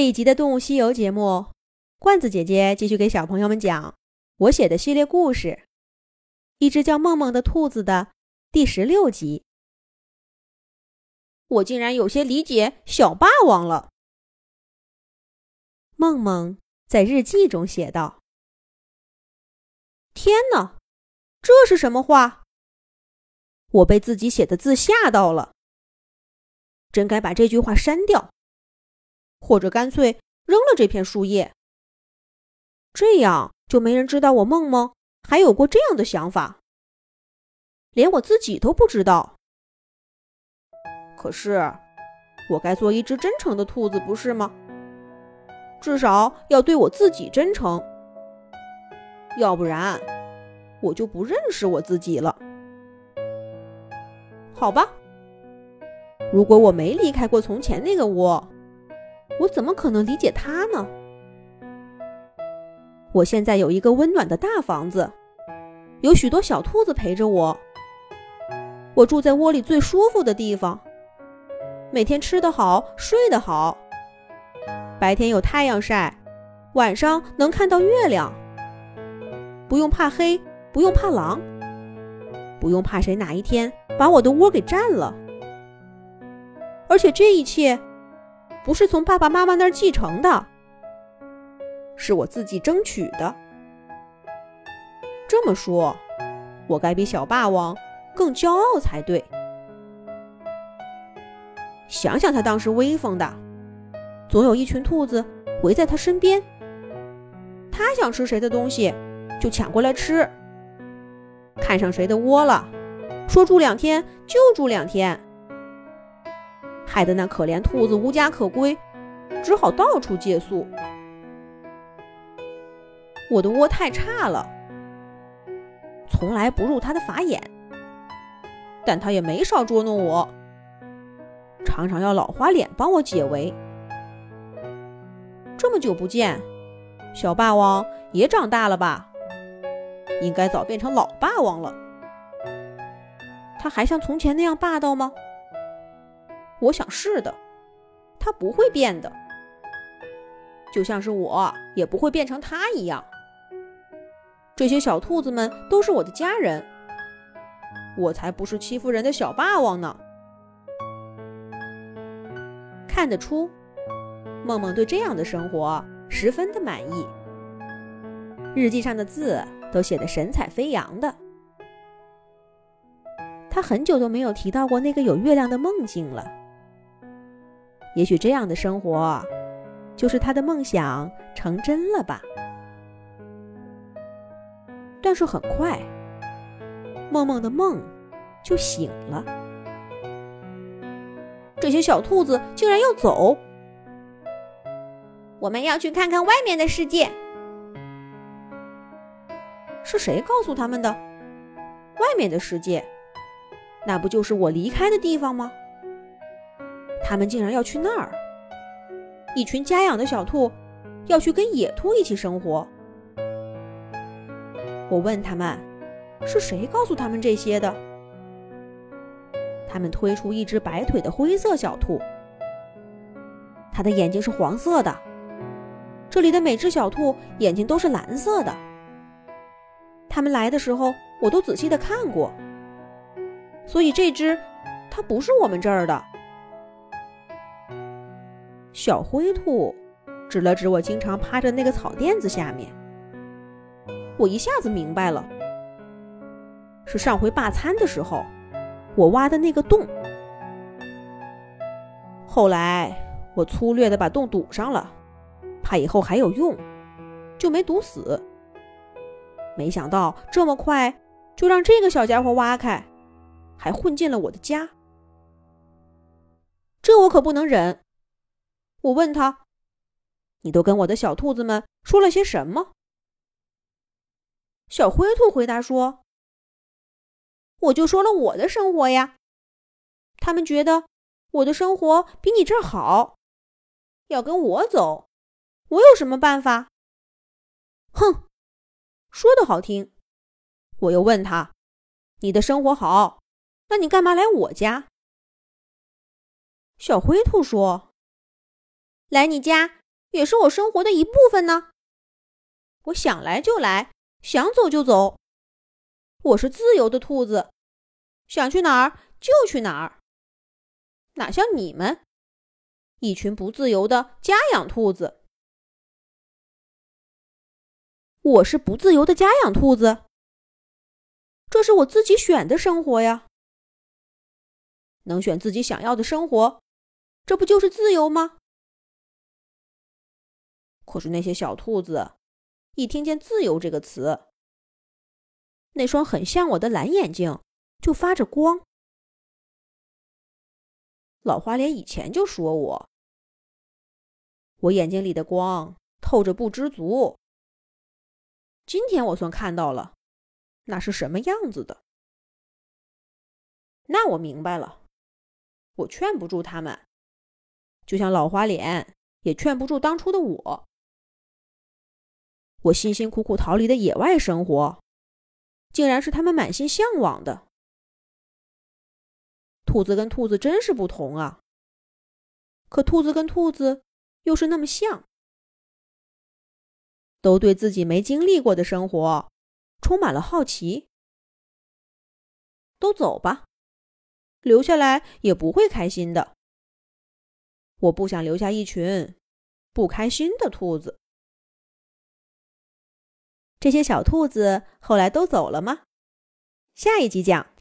这一集的《动物西游》节目，罐子姐姐继续给小朋友们讲我写的系列故事《一只叫梦梦的兔子》的第十六集。我竟然有些理解小霸王了。梦梦在日记中写道：“天哪，这是什么话？我被自己写的字吓到了，真该把这句话删掉。”或者干脆扔了这片树叶，这样就没人知道我梦梦还有过这样的想法，连我自己都不知道。可是，我该做一只真诚的兔子，不是吗？至少要对我自己真诚，要不然我就不认识我自己了。好吧，如果我没离开过从前那个窝。我怎么可能理解他呢？我现在有一个温暖的大房子，有许多小兔子陪着我。我住在窝里最舒服的地方，每天吃得好，睡得好。白天有太阳晒，晚上能看到月亮。不用怕黑，不用怕狼，不用怕谁哪一天把我的窝给占了。而且这一切。不是从爸爸妈妈那儿继承的，是我自己争取的。这么说，我该比小霸王更骄傲才对。想想他当时威风的，总有一群兔子围在他身边，他想吃谁的东西就抢过来吃，看上谁的窝了，说住两天就住两天。害得那可怜兔子无家可归，只好到处借宿。我的窝太差了，从来不入他的法眼，但他也没少捉弄我，常常要老花脸帮我解围。这么久不见，小霸王也长大了吧？应该早变成老霸王了。他还像从前那样霸道吗？我想是的，他不会变的，就像是我也不会变成他一样。这些小兔子们都是我的家人，我才不是欺负人的小霸王呢。看得出，梦梦对这样的生活十分的满意，日记上的字都写得神采飞扬的。他很久都没有提到过那个有月亮的梦境了。也许这样的生活，就是他的梦想成真了吧。但是很快，梦梦的梦就醒了。这些小兔子竟然要走，我们要去看看外面的世界。是谁告诉他们的？外面的世界，那不就是我离开的地方吗？他们竟然要去那儿！一群家养的小兔要去跟野兔一起生活。我问他们，是谁告诉他们这些的？他们推出一只白腿的灰色小兔，它的眼睛是黄色的。这里的每只小兔眼睛都是蓝色的。他们来的时候，我都仔细的看过，所以这只它不是我们这儿的。小灰兔指了指我经常趴着那个草垫子下面，我一下子明白了，是上回罢餐的时候我挖的那个洞。后来我粗略的把洞堵上了，怕以后还有用，就没堵死。没想到这么快就让这个小家伙挖开，还混进了我的家，这我可不能忍。我问他：“你都跟我的小兔子们说了些什么？”小灰兔回答说：“我就说了我的生活呀，他们觉得我的生活比你这儿好，要跟我走，我有什么办法？”哼，说的好听。我又问他：“你的生活好，那你干嘛来我家？”小灰兔说。来你家也是我生活的一部分呢。我想来就来，想走就走。我是自由的兔子，想去哪儿就去哪儿。哪像你们，一群不自由的家养兔子。我是不自由的家养兔子，这是我自己选的生活呀。能选自己想要的生活，这不就是自由吗？可是那些小兔子，一听见“自由”这个词，那双很像我的蓝眼睛就发着光。老花脸以前就说我，我眼睛里的光透着不知足。今天我算看到了，那是什么样子的？那我明白了，我劝不住他们，就像老花脸也劝不住当初的我。我辛辛苦苦逃离的野外生活，竟然是他们满心向往的。兔子跟兔子真是不同啊！可兔子跟兔子又是那么像，都对自己没经历过的生活充满了好奇。都走吧，留下来也不会开心的。我不想留下一群不开心的兔子。这些小兔子后来都走了吗？下一集讲。